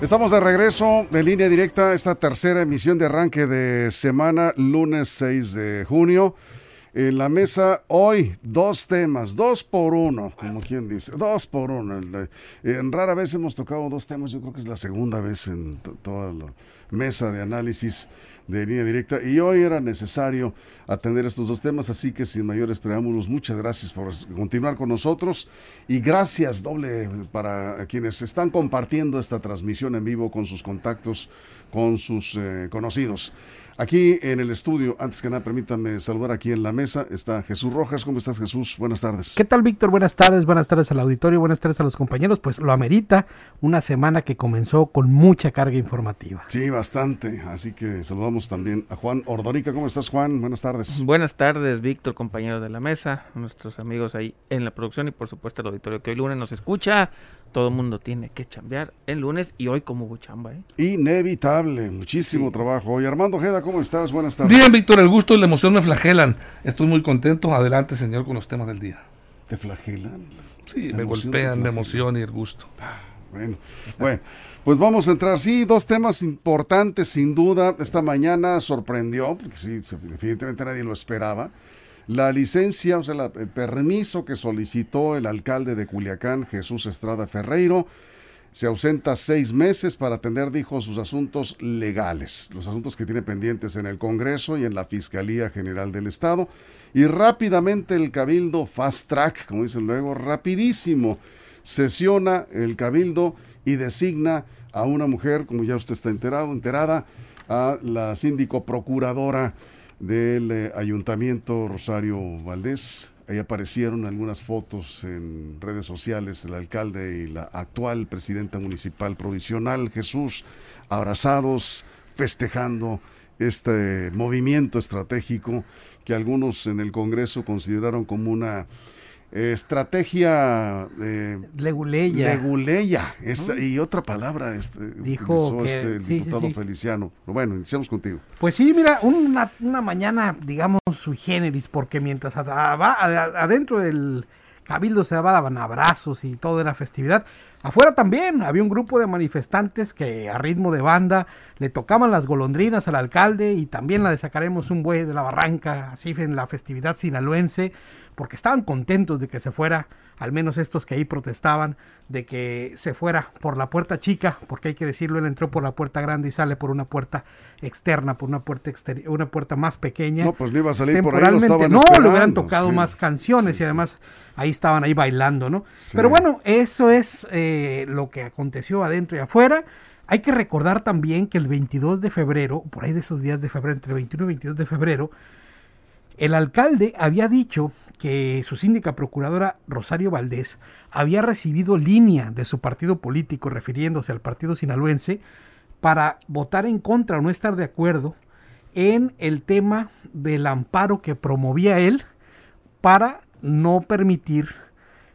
Estamos de regreso de línea directa esta tercera emisión de arranque de semana, lunes 6 de junio. En la mesa hoy dos temas, dos por uno, como quien dice, dos por uno. En rara vez hemos tocado dos temas, yo creo que es la segunda vez en toda la mesa de análisis de línea directa y hoy era necesario atender estos dos temas, así que sin mayores preámbulos, muchas gracias por continuar con nosotros y gracias doble para quienes están compartiendo esta transmisión en vivo con sus contactos, con sus eh, conocidos. Aquí en el estudio, antes que nada, permítanme saludar aquí en la mesa, está Jesús Rojas. ¿Cómo estás, Jesús? Buenas tardes. ¿Qué tal, Víctor? Buenas tardes, buenas tardes al auditorio, buenas tardes a los compañeros. Pues lo amerita una semana que comenzó con mucha carga informativa. Sí, bastante. Así que saludamos también a Juan Ordorica. ¿Cómo estás, Juan? Buenas tardes. Buenas tardes, Víctor, compañeros de la mesa, nuestros amigos ahí en la producción y por supuesto el auditorio que hoy lunes nos escucha todo el mundo tiene que chambear el lunes y hoy como hubo chamba. ¿eh? Inevitable, muchísimo trabajo. Y Armando Jeda, ¿cómo estás? Buenas tardes. Bien, Víctor, el gusto y la emoción me flagelan. Estoy muy contento. Adelante, señor, con los temas del día. ¿Te flagelan? Sí, me golpean la emoción y el gusto. Ah, bueno, bueno, pues vamos a entrar. Sí, dos temas importantes, sin duda. Esta mañana sorprendió, porque sí, definitivamente nadie lo esperaba la licencia, o sea, el permiso que solicitó el alcalde de Culiacán, Jesús Estrada Ferreiro, se ausenta seis meses para atender, dijo, sus asuntos legales, los asuntos que tiene pendientes en el Congreso y en la Fiscalía General del Estado. Y rápidamente el Cabildo, fast track, como dicen luego, rapidísimo, sesiona el Cabildo y designa a una mujer, como ya usted está enterado, enterada, a la síndico procuradora del eh, Ayuntamiento Rosario Valdés. Ahí aparecieron algunas fotos en redes sociales del alcalde y la actual presidenta municipal provisional, Jesús, abrazados, festejando este movimiento estratégico que algunos en el Congreso consideraron como una estrategia eh, leguleya, leguleya. Y otra palabra este, dijo este diputado Feliciano. Bueno iniciamos contigo. Pues sí mira una, una mañana digamos sui generis porque mientras adentro del cabildo se daban abrazos y todo era festividad. Afuera también había un grupo de manifestantes que a ritmo de banda le tocaban las golondrinas al alcalde y también la de sacaremos un buey de la barranca así en la festividad sinaloense porque estaban contentos de que se fuera, al menos estos que ahí protestaban, de que se fuera por la puerta chica, porque hay que decirlo, él entró por la puerta grande y sale por una puerta externa, por una puerta exterior, una puerta más pequeña. No, pues no iba a salir por ahí, lo No, le hubieran tocado más canciones y además ahí estaban ahí bailando, ¿no? Pero bueno, eso es eh, lo que aconteció adentro y afuera. Hay que recordar también que el 22 de febrero, por ahí de esos días de febrero, entre 21 y 22 de febrero, el alcalde había dicho que su síndica procuradora Rosario Valdés había recibido línea de su partido político refiriéndose al partido sinaloense para votar en contra o no estar de acuerdo en el tema del amparo que promovía él para no permitir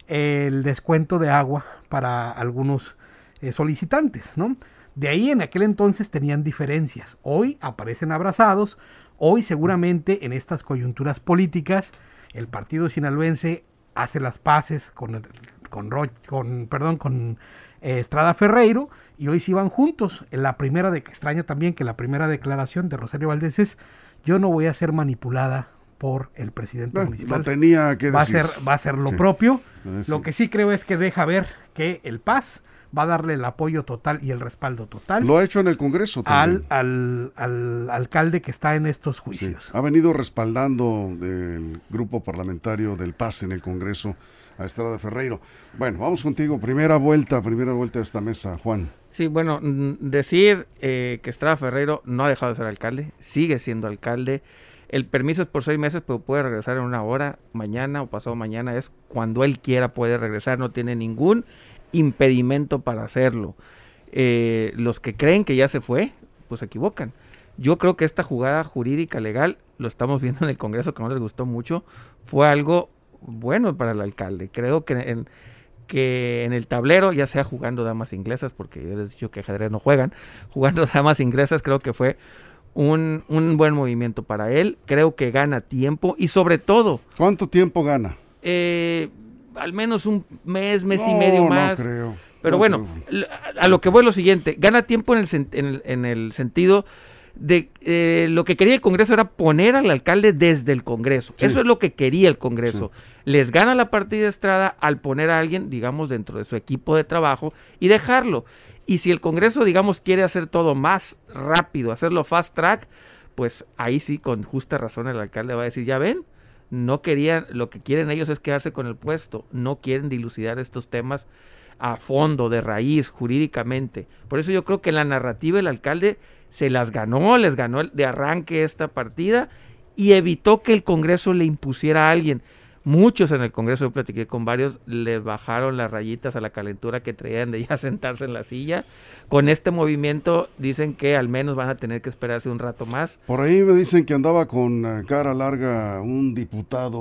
el descuento de agua para algunos eh, solicitantes, ¿no? De ahí en aquel entonces tenían diferencias. Hoy aparecen abrazados, Hoy seguramente en estas coyunturas políticas el partido sinaloense hace las paces con, con, con, perdón, con eh, Estrada Ferreiro y hoy sí van juntos. En la primera de extraña también que la primera declaración de Rosario Valdés es yo no voy a ser manipulada por el presidente municipal. tenía que va a ser va a ser lo propio. Lo que sí creo es que deja ver que el Paz va a darle el apoyo total y el respaldo total. Lo ha hecho en el Congreso también. Al, al, alcalde que está en estos juicios. Ha venido respaldando del grupo parlamentario del PAS en el Congreso a Estrada Ferreiro. Bueno, vamos contigo. Primera vuelta, primera vuelta de esta mesa, Juan. Sí, bueno, decir eh, que Estrada Ferreiro no ha dejado de ser alcalde, sigue siendo alcalde. El permiso es por seis meses, pero puede regresar en una hora, mañana o pasado mañana, es cuando él quiera puede regresar, no tiene ningún impedimento para hacerlo. Eh, los que creen que ya se fue, pues se equivocan. Yo creo que esta jugada jurídica legal, lo estamos viendo en el Congreso que no les gustó mucho, fue algo bueno para el alcalde. Creo que en, que en el tablero, ya sea jugando damas inglesas, porque yo les he dicho que ajedrez no juegan, jugando damas inglesas creo que fue un, un buen movimiento para él. Creo que gana tiempo y sobre todo... ¿Cuánto tiempo gana? Eh, al menos un mes, mes y medio más. No creo. Pero bueno, a lo que voy lo siguiente, gana tiempo en el, en en el sentido de eh, lo que quería el Congreso era poner al alcalde desde el Congreso. Eso es lo que quería el Congreso. Les gana la partida Estrada al poner a alguien, digamos, dentro de su equipo de trabajo y dejarlo. Y si el Congreso, digamos, quiere hacer todo más rápido, hacerlo fast track, pues ahí sí, con justa razón, el alcalde va a decir, ya ven, no querían, lo que quieren ellos es quedarse con el puesto, no quieren dilucidar estos temas a fondo, de raíz, jurídicamente. Por eso yo creo que la narrativa el alcalde se las ganó, les ganó de arranque esta partida y evitó que el Congreso le impusiera a alguien. Muchos en el Congreso, yo platiqué con varios, les bajaron las rayitas a la calentura que traían de ya sentarse en la silla. Con este movimiento dicen que al menos van a tener que esperarse un rato más. Por ahí me dicen que andaba con eh, cara larga un diputado,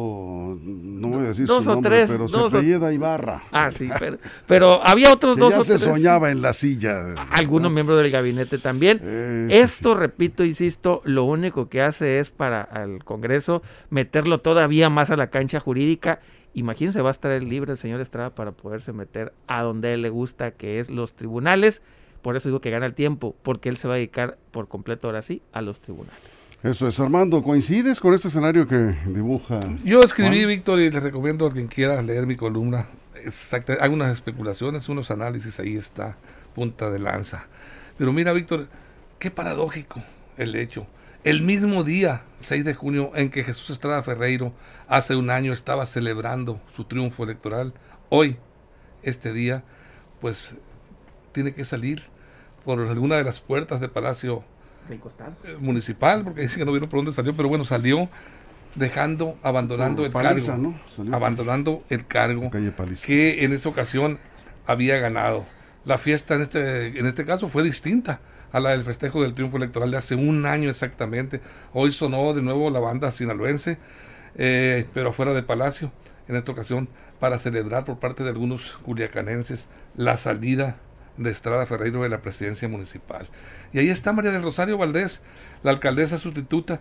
no voy a decir dos su o nombre, tres, pero se dos o- apellida Ibarra. Ah, sí, pero, pero había otros Que dos ya o se tres. soñaba en la silla. Algunos miembros del gabinete también. Eh, sí, Esto, repito, insisto, lo único que hace es para al Congreso meterlo todavía más a la cancha jurídica. Imagínense, va a estar libre el señor Estrada para poderse meter a donde a él le gusta, que es los tribunales. Por eso digo que gana el tiempo, porque él se va a dedicar por completo ahora sí a los tribunales. Eso es, Armando, ¿coincides con este escenario que dibuja? Yo escribí, Juan? Víctor, y le recomiendo a quien quiera leer mi columna. Exacta, hago unas especulaciones, unos análisis, ahí está, punta de lanza. Pero mira, Víctor, qué paradójico el hecho. El mismo día, 6 de junio, en que Jesús Estrada Ferreiro hace un año estaba celebrando su triunfo electoral, hoy, este día, pues tiene que salir por alguna de las puertas de Palacio eh, Municipal, porque dice que no vieron por dónde salió, pero bueno, salió dejando, abandonando Por el Paliza, cargo. Abandonando el cargo que en esa ocasión había ganado. La fiesta en este, en este caso fue distinta a la del festejo del triunfo electoral de hace un año exactamente. Hoy sonó de nuevo la banda sinaloense, eh, pero fuera de Palacio, en esta ocasión, para celebrar por parte de algunos culiacanenses la salida de Estrada Ferreiro de la presidencia municipal. Y ahí está María del Rosario Valdés, la alcaldesa sustituta,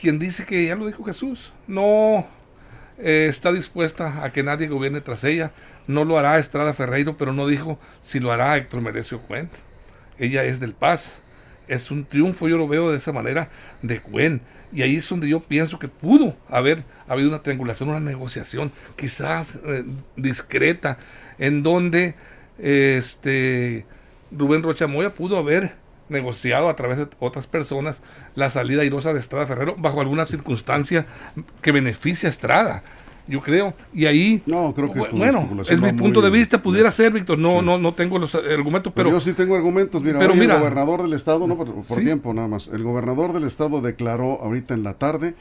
quien dice que, ya lo dijo Jesús, no eh, está dispuesta a que nadie gobierne tras ella. No lo hará Estrada Ferreiro, pero no dijo si lo hará Héctor Merecio Cuen. Ella es del Paz. Es un triunfo, yo lo veo de esa manera, de Cuen. Y ahí es donde yo pienso que pudo haber habido una triangulación, una negociación, quizás eh, discreta, en donde este Rubén Rocha Moya pudo haber negociado a través de otras personas la salida airosa de Estrada Ferrero bajo alguna circunstancia que beneficie a Estrada. Yo creo, y ahí, No, creo que tu bueno, es mi punto de vista, pudiera ser, Víctor, no, Sí. no, no tengo los argumentos, Pero, pero yo sí tengo argumentos. Mira, pero hoy mira. el gobernador del estado, no por, por Sí. tiempo nada más, el gobernador del estado declaró ahorita en la tarde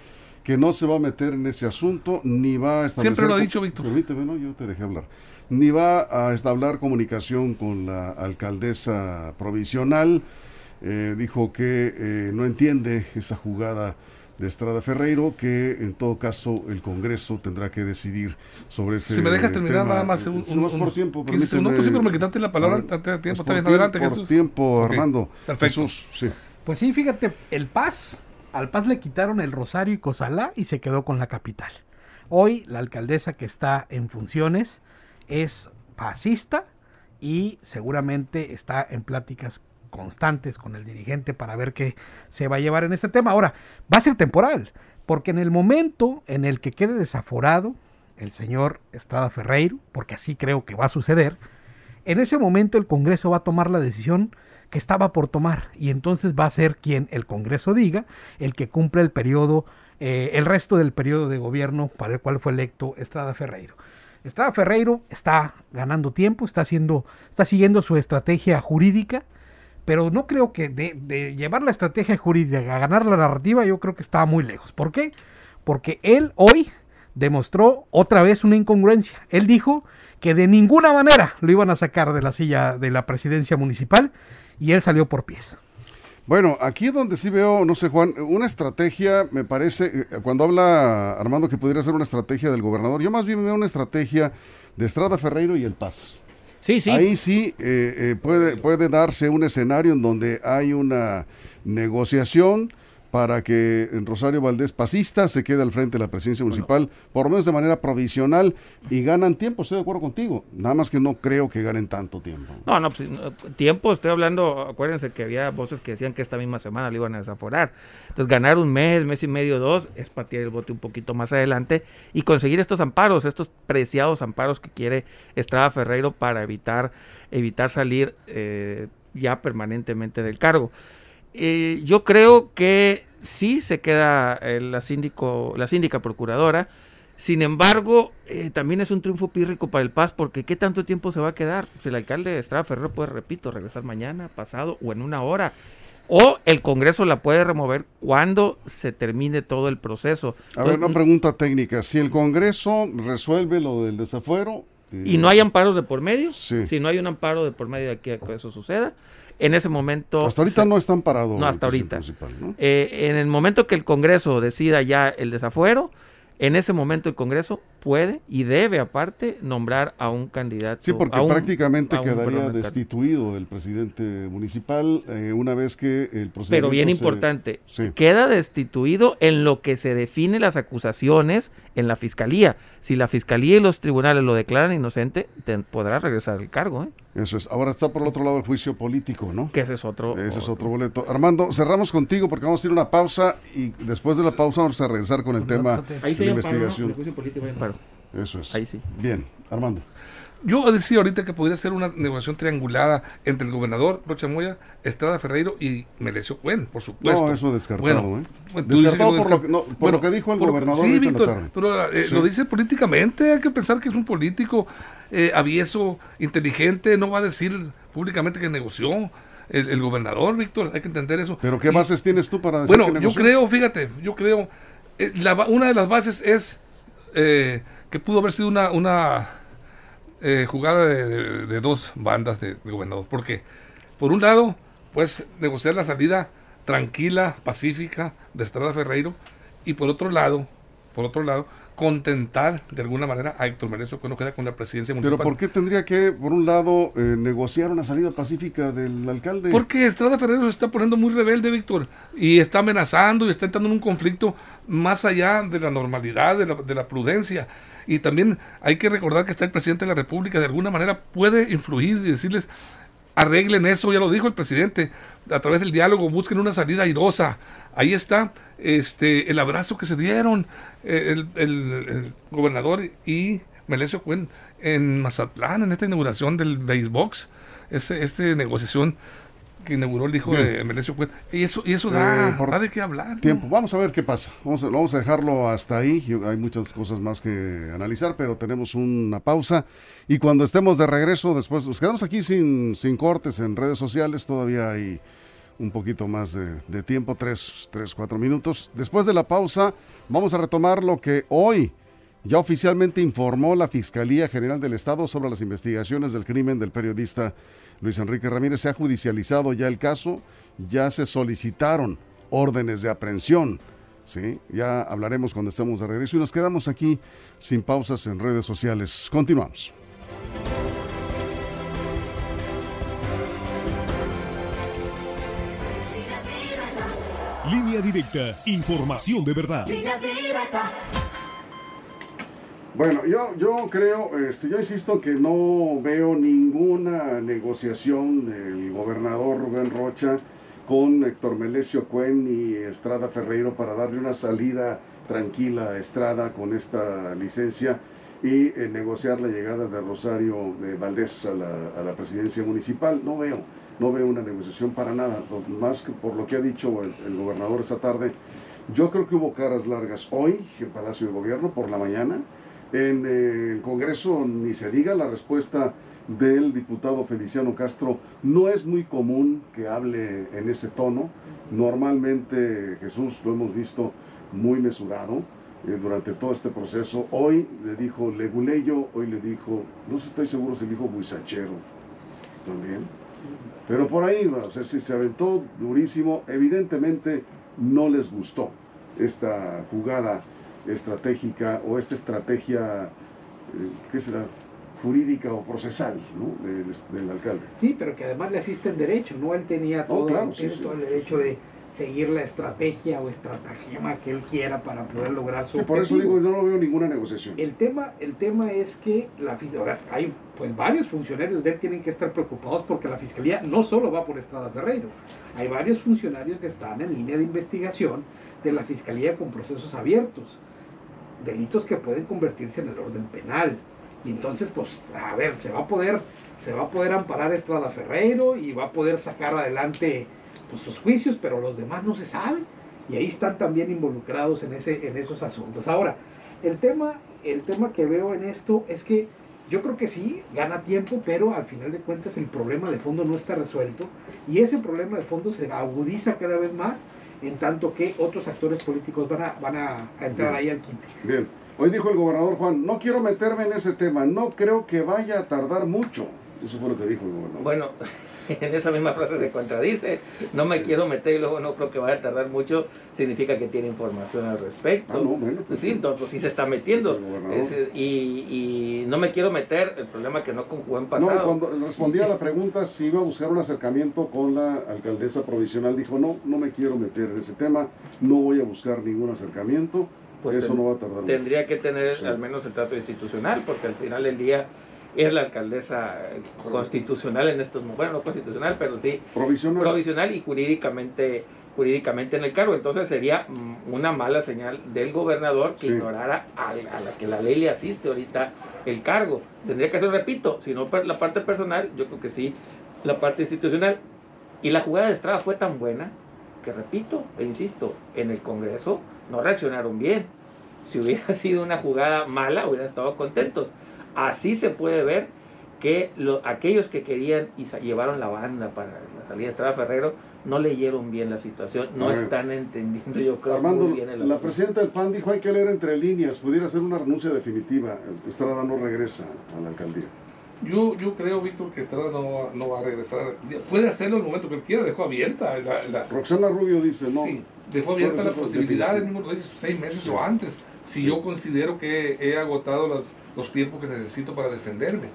que no se va a meter en ese asunto, ni va a establecer... Siempre lo ha dicho, Víctor. Permíteme, no, yo te dejé hablar. Ni va a establecer comunicación con la alcaldesa provisional. Eh, dijo que eh, no entiende esa jugada de Estrada Ferreiro, que en todo caso el Congreso tendrá que decidir sobre ese si me dejas terminar tema. nada más Eh, un, si no es un- por tiempo, 15 permíteme. segundos, sí, pero me quitaste la palabra antes tiempo, pues por adelante tiempo- Jesús. Tiempo, perfecto. Jesús, sí. Pues sí, fíjate, el Paz, al Paz le quitaron el Rosario y Cozalá y se quedó con la capital. Hoy la alcaldesa que está en funciones es pacista y seguramente está en pláticas constantes con el dirigente para ver qué se va a llevar en este tema. Ahora, va a ser temporal, porque en el momento en el que quede desaforado el señor Estrada Ferreiro, porque así creo que va a suceder, en ese momento el Congreso va a tomar la decisión que estaba por tomar y entonces va a ser quien el Congreso diga el que cumple el periodo, eh, el resto del periodo de gobierno para el cual fue electo Estrada Ferreiro. Estrada Ferreiro está ganando tiempo, está haciendo, está siguiendo su estrategia jurídica, pero no creo que de, llevar la estrategia jurídica a ganar la narrativa, yo creo que estaba muy lejos. ¿Por qué? Porque él hoy demostró otra vez una incongruencia. Él dijo que de ninguna manera lo iban a sacar de la silla de la presidencia municipal y él salió por pies. Bueno, aquí donde sí veo, no sé Juan, una estrategia, me parece, eh, cuando habla Armando que pudiera ser una estrategia del gobernador, yo más bien veo una estrategia de Estrada Ferreiro y el Paz. Sí, sí. Ahí sí eh, eh, puede, puede darse un escenario en donde hay una negociación para que Rosario Valdés, pasista, se quede al frente de la presidencia municipal, por lo menos de manera provisional, y ganan tiempo, estoy de acuerdo contigo, nada más que no creo que ganen tanto tiempo. No, no, pues, tiempo, estoy hablando, acuérdense que había voces que decían que esta misma semana le iban a desaforar, entonces ganar un mes, mes y medio, dos, es patear el bote un poquito más adelante y conseguir estos amparos, estos preciados amparos que quiere Estrada Ferreiro para evitar, evitar salir eh, ya permanentemente del cargo. Eh, yo creo que sí se queda eh, la, síndico, la síndica procuradora. Sin embargo, eh, también es un triunfo pírrico para el Paz porque ¿qué tanto tiempo se va a quedar? Si el alcalde Estrada Ferrer puede, repito, regresar mañana, pasado o en una hora. O el Congreso la puede remover cuando se termine todo el proceso. A ver, una pregunta técnica. Si el Congreso resuelve lo del desafuero... y no hay amparos de por medio, si no hay un amparo de por medio de que eso suceda, en ese momento... Hasta ahorita no están parados. No, hasta ahorita. Eh, en el momento que el Congreso decida ya el desafuero, en ese momento el Congreso puede y debe aparte nombrar a un candidato. Sí, porque prácticamente quedaría destituido el presidente municipal eh, una vez que el procedimiento Pero bien importante, queda destituido en lo que se define las acusaciones en la fiscalía. Si la fiscalía y los tribunales lo declaran inocente, podrá regresar al cargo. ¿eh? Eso es. Ahora está por el otro lado el juicio político, ¿no? Que ese es otro. Ese es otro boleto. Armando, cerramos contigo porque vamos a ir a una pausa y después de la pausa vamos a regresar con el tema de la investigación. el juicio político Eso es. Ahí sí. Bien, Armando. Yo decía ahorita que podría ser una negociación triangulada entre el gobernador Rocha Moya, Estrada Ferreiro y Melesio Cuen, por supuesto. No, eso descartado, bueno, ¿eh? Descartado por, lo que, no, por lo que dijo el gobernador. Sí, Víctor, pero eh, lo dice políticamente, hay que pensar que es un político eh, avieso, inteligente, no va a decir públicamente que negoció. El, gobernador, Víctor, hay que entender eso. ¿Pero qué bases tienes tú para decir Bueno, yo creo, fíjate, yo creo, eh, la, una de las bases es que pudo haber sido una, una eh, jugada de, dos bandas de, gobernador. Porque, por un lado, pues negociar la salida tranquila, pacífica de Estrada Ferreiro, y por otro lado, por otro lado, contentar de alguna manera a Héctor Merezo que no queda con la presidencia municipal. Pero ¿por qué tendría que, por un lado, eh, negociar una salida pacífica del alcalde? Porque Estrada Ferreiro se está poniendo muy rebelde, Víctor, y está amenazando y está entrando en un conflicto más allá de la normalidad, de la, de la prudencia. Y también hay que recordar que está el presidente de la República, de alguna manera puede influir y decirles, arreglen eso, ya lo dijo el presidente, a través del diálogo, busquen una salida airosa. Ahí está este el abrazo que se dieron eh, el, gobernador y Melesio Cuen en Mazatlán, en esta inauguración del Basebox, ese, esta negociación que inauguró el hijo de Melesio Cuen. Y eso, y eso da, eh, de qué hablar. Tiempo. Vamos a ver qué pasa. Vamos a, vamos a dejarlo hasta ahí. Hay muchas cosas más que analizar, pero tenemos una pausa. Y cuando estemos de regreso, después nos quedamos aquí sin, sin cortes en redes sociales. Todavía hay un poquito más de, tiempo, tres, tres, cuatro minutos. Después de la pausa, vamos a retomar lo que hoy ya oficialmente informó la Fiscalía General del Estado sobre las investigaciones del crimen del periodista Luis Enrique Ramírez. Se ha judicializado ya el caso, ya se solicitaron órdenes de aprehensión. ¿sí? Ya hablaremos cuando estemos de regreso y nos quedamos aquí sin pausas en redes sociales. Continuamos. Línea directa, información de verdad. Bueno, yo, yo creo, este, yo insisto que no veo ninguna negociación del gobernador Rubén Rocha con Héctor Melesio Cuen y Estrada Ferreiro para darle una salida tranquila a Estrada con esta licencia y eh, negociar la llegada de Rosario de Valdés a la, a la presidencia municipal. No veo no veo una negociación para nada, más que por lo que ha dicho el, gobernador esta tarde. Yo creo que hubo caras largas hoy en Palacio de Gobierno por la mañana. En el Congreso ni se diga la respuesta del diputado Feliciano Castro. No es muy común que hable en ese tono. Normalmente Jesús lo hemos visto muy mesurado eh, durante todo este proceso. Hoy le dijo Leguleyo, hoy le dijo, no estoy seguro si le dijo Buizachero también. Pero por ahí, o sea, si se aventó durísimo, evidentemente no les gustó esta jugada estratégica o esta estrategia, eh, ¿qué será? jurídica o procesal ¿no? del, alcalde. Sí, pero que además le asisten derecho, ¿no? Él tenía oh, todo, todo el derecho de, seguir la estrategia o estratagema que él quiera para poder lograr su sí, por eso digo, no lo veo ninguna negociación. El tema, el tema es que la ahora, hay pues varios funcionarios de él tienen que estar preocupados porque la fiscalía no solo va por Estrada Ferreiro, hay varios funcionarios que están en línea de investigación de la fiscalía con procesos abiertos, delitos que pueden convertirse en el orden penal. Y entonces, pues, a ver, se va a poder, se va a poder amparar Estrada Ferreiro y va a poder sacar adelante pues, sus juicios, pero los demás no se saben. Y ahí están también involucrados en, ese, en esos asuntos. Ahora, el tema, el tema que veo en esto es que yo creo que sí, gana tiempo, pero al final de cuentas el problema de fondo no está resuelto y ese problema de fondo se agudiza cada vez más en tanto que otros actores políticos van a, van a, entrar ahí al quinte. Bien, hoy dijo el gobernador Juan, no quiero meterme en ese tema, no creo que vaya a tardar mucho. Eso fue lo que dijo el gobernador. Bueno, en esa misma frase se contradice. No me quiero meter y luego no creo que vaya a tardar mucho. Significa que tiene información al respecto. Ah, no, bueno, pues sí, entonces sí se está metiendo. y, no me quiero meter, el problema que no conjugó en pasado. No, cuando respondía a la pregunta si iba a buscar un acercamiento con la alcaldesa provisional, dijo, no, no me quiero meter en ese tema, no voy a buscar ningún acercamiento. Pues eso no va a tardar. Tendría que tener al menos el trato institucional, porque al final del día es la alcaldesa constitucional en estos momentos, bueno, no constitucional, pero sí provisional, provisional y jurídicamente jurídicamente en el cargo. Entonces sería mm, una mala señal del gobernador que ignorara a, la que la ley le asiste ahorita el cargo. Tendría que hacer, repito, si no la parte personal, yo creo que sí, la parte institucional. Y la jugada de Estrada fue tan buena que, repito e insisto, en el Congreso no reaccionaron bien. Si hubiera sido una jugada mala, hubieran estado contentos. Así se puede ver que aquellos que querían y llevaron la banda para la salida de Estrada Ferrero no leyeron bien la situación, no están entendiendo yo creo Armando, muy bien el la presidenta del PAN dijo hay que leer entre líneas, pudiera ser una renuncia definitiva, Estrada no regresa a la alcaldía. Yo, yo creo, Víctor, que Estrada no, no va a regresar. Puede hacerlo en el momento que quiera, dejó abierta. La, Roxana Rubio dice, no. Sí, dejó abierta la posibilidad, en mismo seis meses o antes, si yo considero que he agotado los, los tiempos que necesito para defenderme.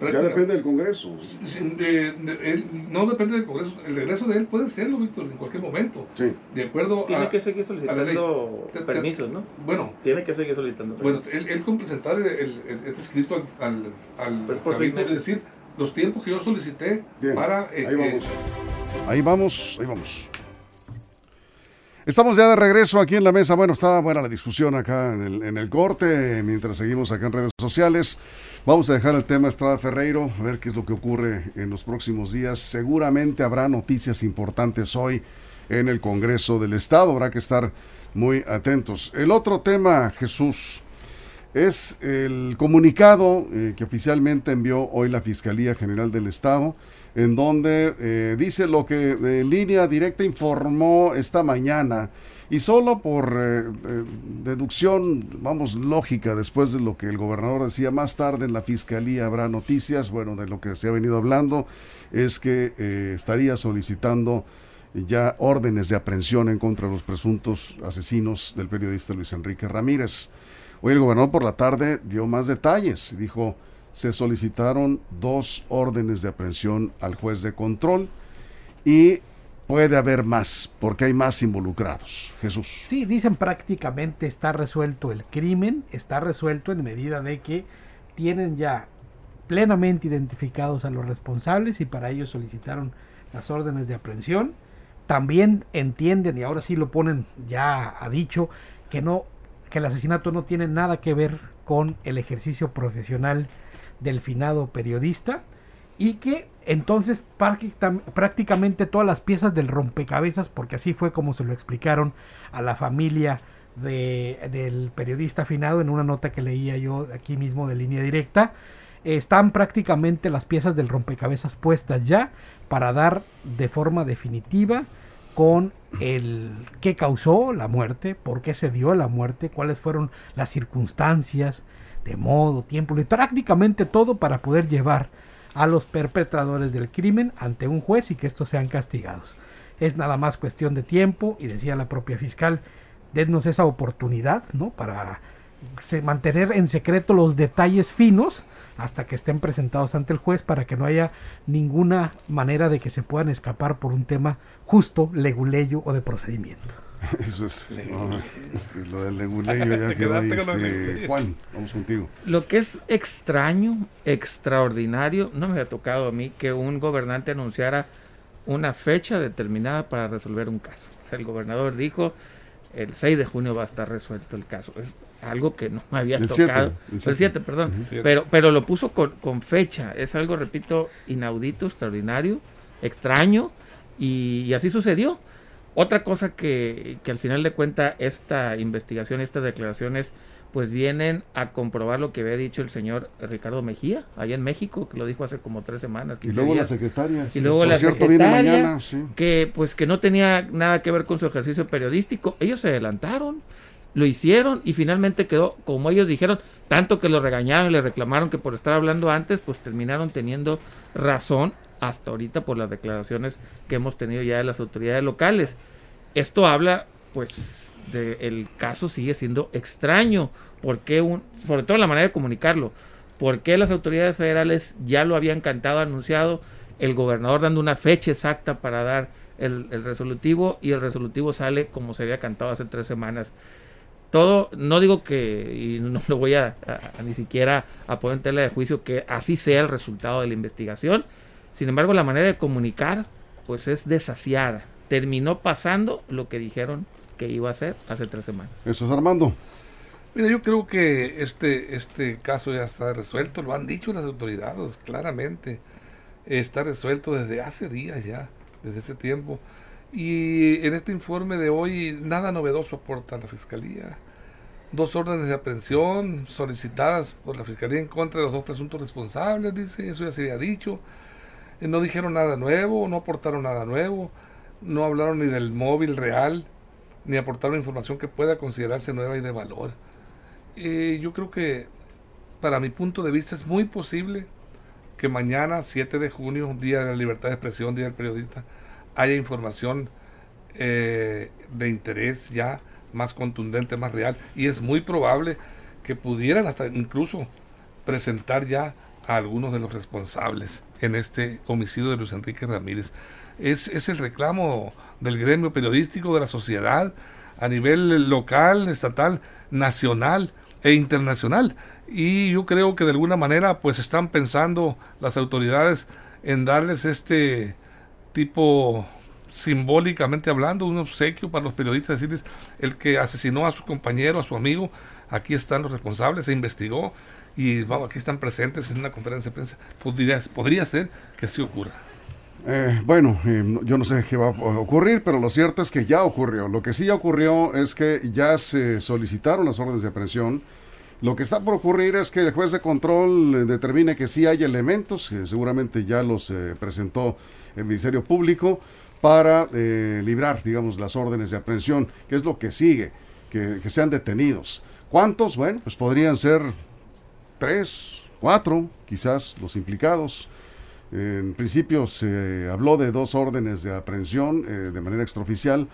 Ya depende del Congreso. no depende del Congreso. El regreso de él puede serlo, Víctor, en cualquier momento. Sí. De acuerdo Tiene que seguir solicitando permisos, ¿no? Bueno. Tiene que seguir solicitando permisos. Bueno, él, él con presentar el, el, este escrito al, al, al es decir, los tiempos que yo solicité para... Eh, ahí vamos. Eh, ahí vamos, ahí vamos. Estamos ya de regreso aquí en la mesa. Bueno, estaba buena la discusión acá en el, en el corte, mientras seguimos acá en redes sociales. Vamos a dejar el tema Estrada Ferreiro, a ver qué es lo que ocurre en los próximos días. Seguramente habrá noticias importantes hoy en el Congreso del Estado, habrá que estar muy atentos. El otro tema, Jesús, es el comunicado eh, que oficialmente envió hoy la Fiscalía General del Estado en donde eh, dice lo que eh, Línea Directa informó esta mañana. Y solo por eh, deducción, vamos, lógica, después de lo que el gobernador decía más tarde en la fiscalía habrá noticias, bueno, de lo que se ha venido hablando, es que estaría solicitando ya órdenes de aprehensión en contra de los presuntos asesinos del periodista Luis Enrique Ramírez. Hoy el gobernador por la tarde dio más detalles, dijo, se solicitaron dos órdenes de aprehensión al juez de control y puede haber más, porque hay más involucrados. Jesús. Sí, dicen prácticamente está resuelto el crimen, está resuelto en medida de que tienen ya plenamente identificados a los responsables y para ello solicitaron las órdenes de aprehensión. También entienden, y ahora sí lo ponen ya a dicho, que no que el asesinato no tiene nada que ver con el ejercicio profesional del finado periodista y que entonces prácticamente todas las piezas del rompecabezas, porque así fue como se lo explicaron a la familia de, del periodista finado en una nota que leía yo aquí mismo de línea directa, están prácticamente las piezas del rompecabezas puestas ya para dar de forma definitiva con el qué causó la muerte, por qué se dio la muerte, cuáles fueron las circunstancias, de modo, tiempo, prácticamente todo para poder llevar a los perpetradores del crimen ante un juez y que estos sean castigados. Es nada más cuestión de tiempo y decía la propia fiscal, dennos esa oportunidad, ¿no? Para mantener en secreto los detalles finos hasta que estén presentados ante el juez para que no haya ninguna manera de que se puedan escapar por un tema justo, leguleyo o de procedimiento. Eso es este, lo del leguleyo ya quedó ahí, este, Juan, vamos contigo. Lo que es extraño, extraordinario, no me ha tocado a mí que un gobernante anunciara una fecha determinada para resolver un caso. O sea, el gobernador dijo, el 6 de junio va a estar resuelto el caso. Es algo que no me había tocado. el 7, perdón. pero, pero lo puso con, con, fecha. Es algo, repito, inaudito, extraordinario, extraño, y, así sucedió. Otra cosa que, que al final de cuenta esta investigación, estas declaraciones, pues vienen a comprobar lo que había dicho el señor Ricardo Mejía, allá en México, que lo dijo hace como tres semanas. Y luego la secretaria. Y luego la secretaria, que pues que no tenía nada que ver con su ejercicio periodístico. Ellos se adelantaron, lo hicieron y finalmente quedó como ellos dijeron, tanto que lo regañaron y le reclamaron que por estar hablando antes, pues terminaron teniendo razón hasta ahorita por las declaraciones que hemos tenido ya de las autoridades locales. Esto habla pues el caso sigue siendo extraño. porque un, sobre todo la manera de comunicarlo, ¿por qué las autoridades federales ya lo habían cantado, anunciado, el gobernador dando una fecha exacta para dar el, resolutivo y el resolutivo sale como se había cantado hace tres semanas? Todo, no digo que, y no lo voy a, ni siquiera a poner en tela de juicio que así sea el resultado de la investigación, sin embargo la manera de comunicar pues es desasiada. Terminó pasando lo que dijeron que iba a ser hace tres semanas. Eso es Armando. Mira, yo creo que este, este caso ya está resuelto, lo han dicho las autoridades claramente. Está resuelto desde hace días ya, desde ese tiempo. Y en este informe de hoy nada novedoso aporta la Fiscalía. Dos órdenes de aprehensión solicitadas por la Fiscalía en contra de los dos presuntos responsables, dice, eso ya se había dicho. Eh, no dijeron nada nuevo, no aportaron nada nuevo, no hablaron ni del móvil real ni aportar una información que pueda considerarse nueva y de valor. Eh, yo creo que, para mi punto de vista, es muy posible que mañana, 7 de junio, Día de la Libertad de Expresión, Día del Periodista, haya información eh, de interés ya más contundente, más real, y es muy probable que pudieran hasta incluso presentar ya a algunos de los responsables en este homicidio de Luis Enrique Ramírez es, es el reclamo del gremio periodístico, de la sociedad, a nivel local, estatal, nacional e internacional. Y yo creo que de alguna manera pues están pensando las autoridades en darles este tipo simbólicamente hablando, un obsequio para los periodistas, decirles, el que asesinó a su compañero, a su amigo, aquí están los responsables, se investigó y vamos, aquí están presentes en una conferencia de prensa. Podría, podría ser que así ocurra. Eh, bueno, eh, yo no sé qué va a ocurrir, pero lo cierto es que ya ocurrió. Lo que sí ya ocurrió es que ya se solicitaron las órdenes de aprehensión. Lo que está por ocurrir es que el juez de control eh, determine que sí hay elementos, que seguramente ya los presentó el Ministerio Público, para librar, digamos, las órdenes de aprehensión, que es lo que sigue, que, que sean detenidos. ¿Cuántos? Bueno, pues podrían ser tres, cuatro, quizás los implicados. En principio se habló de dos órdenes de aprehensión eh, de manera extraoficial.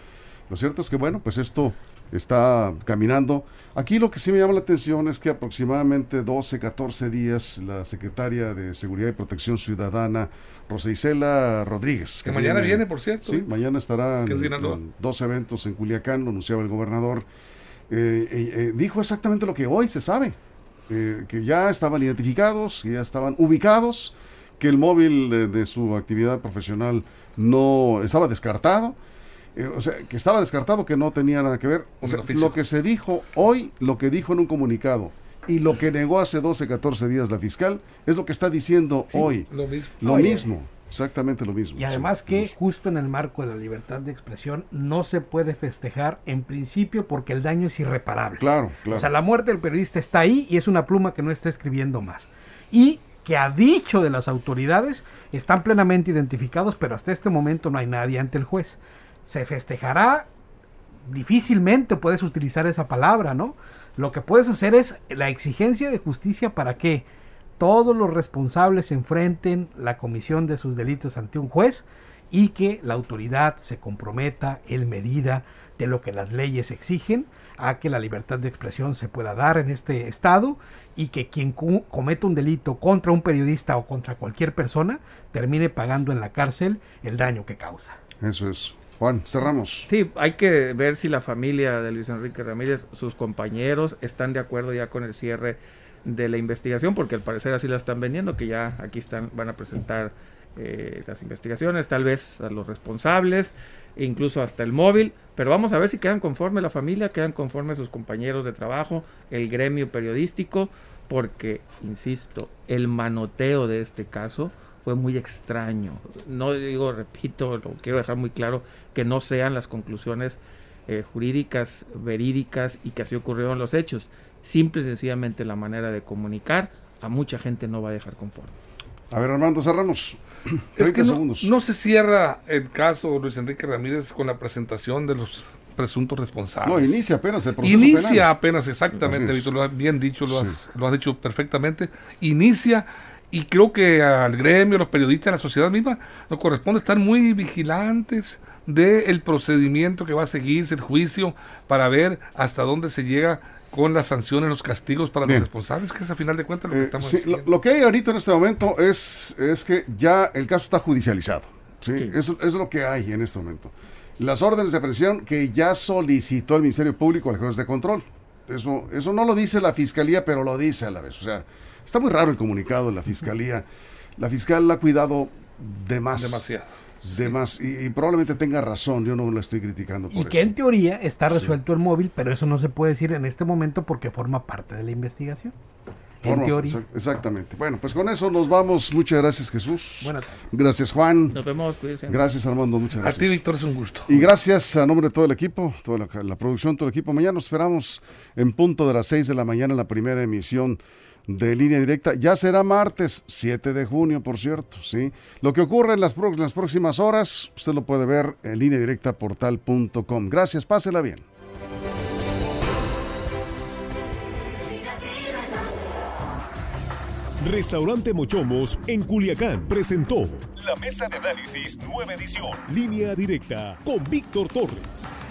Lo cierto es que, bueno, pues esto está caminando. Aquí lo que sí me llama la atención es que aproximadamente 12, 14 días la secretaria de Seguridad y Protección Ciudadana, Rosa Isela Rodríguez. Que, mañana viene, por cierto. Sí, mañana estará en, dos eventos en Culiacán, lo anunciaba el gobernador. Eh, eh, dijo exactamente lo que hoy se sabe, que ya estaban identificados, que ya estaban ubicados que el móvil de, su actividad profesional no estaba descartado. Eh, o sea, que estaba descartado, que no tenía nada que ver. O sea, lo que se dijo hoy, lo que dijo en un comunicado y lo que negó hace 12, 14 días la fiscal, es lo que está diciendo hoy. Lo mismo. Lo mismo. Exactamente lo mismo. Y además que justo en el marco de la libertad de expresión no se puede festejar en principio porque el daño es irreparable. Claro, claro. O sea, la muerte del periodista está ahí y es una pluma que no está escribiendo más. Y que ha dicho de las autoridades están plenamente identificados, pero hasta este momento no hay nadie ante el juez. Se festejará, difícilmente puedes utilizar esa palabra, ¿no? Lo que puedes hacer es la exigencia de justicia para que todos los responsables enfrenten la comisión de sus delitos ante un juez y que la autoridad se comprometa en medida de lo que las leyes exigen a que la libertad de expresión se pueda dar en este estado y que quien cometa un delito contra un periodista o contra cualquier persona termine pagando en la cárcel el daño que causa. Eso es. Juan, cerramos. Sí, hay que ver si la familia de Luis Enrique Ramírez, sus compañeros, están de acuerdo ya con el cierre de la investigación, porque al parecer así la están vendiendo, que ya aquí están, van a presentar eh, las investigaciones, tal vez a los responsables, incluso hasta el móvil, pero vamos a ver si quedan conforme la familia, quedan conforme sus compañeros de trabajo, el gremio periodístico, porque, insisto, el manoteo de este caso fue muy extraño. No digo, repito, lo quiero dejar muy claro, que no sean las conclusiones eh, jurídicas, verídicas y que así ocurrieron los hechos. Simple y sencillamente la manera de comunicar a mucha gente no va a dejar conforme. A ver, Armando, cerramos. Es que no, se cierra el caso Luis Enrique Ramírez con la presentación de los presuntos responsables. No, inicia apenas el proceso Inicia apenas, exactamente, Víctor, lo has bien dicho, lo, has, lo has dicho perfectamente. Inicia y creo que al gremio, a los periodistas, a la sociedad misma, nos corresponde estar muy vigilantes del procedimiento que va a seguirse, el juicio, para ver hasta dónde se llega con las sanciones, los castigos para los responsables, que es a final de cuentas lo que eh, estamos sí, lo, que hay ahorita en este momento es, es que ya el caso está judicializado. ¿sí? Eso, es lo que hay en este momento. Las órdenes de presión que ya solicitó el Ministerio Público al juez de control. Eso, eso no lo dice la Fiscalía, pero lo dice a la vez. O sea, está muy raro el comunicado de la Fiscalía. La fiscal ha cuidado de más. Demasiado de más, y, probablemente tenga razón, yo no la estoy criticando. y que en teoría está resuelto el móvil, pero eso no se puede decir en este momento porque forma parte de la investigación. En teoría. Exactamente. Bueno, pues con eso nos vamos. Muchas gracias, Jesús. Buenas tardes. Gracias, Juan. Nos vemos. Cuídense. Gracias, Armando. Muchas gracias. A ti, Víctor, es un gusto. Y gracias a nombre de todo el equipo, toda la, la producción, todo el equipo. Mañana nos esperamos en punto de las 6 de la mañana en la primera emisión de línea directa. Ya será martes 7 de junio, por cierto. ¿sí? Lo que ocurre en las, las próximas horas, usted lo puede ver en línea directa portal.com. Gracias, pásela bien. Restaurante Mochomos en Culiacán presentó la mesa de análisis nueva edición, línea directa con Víctor Torres.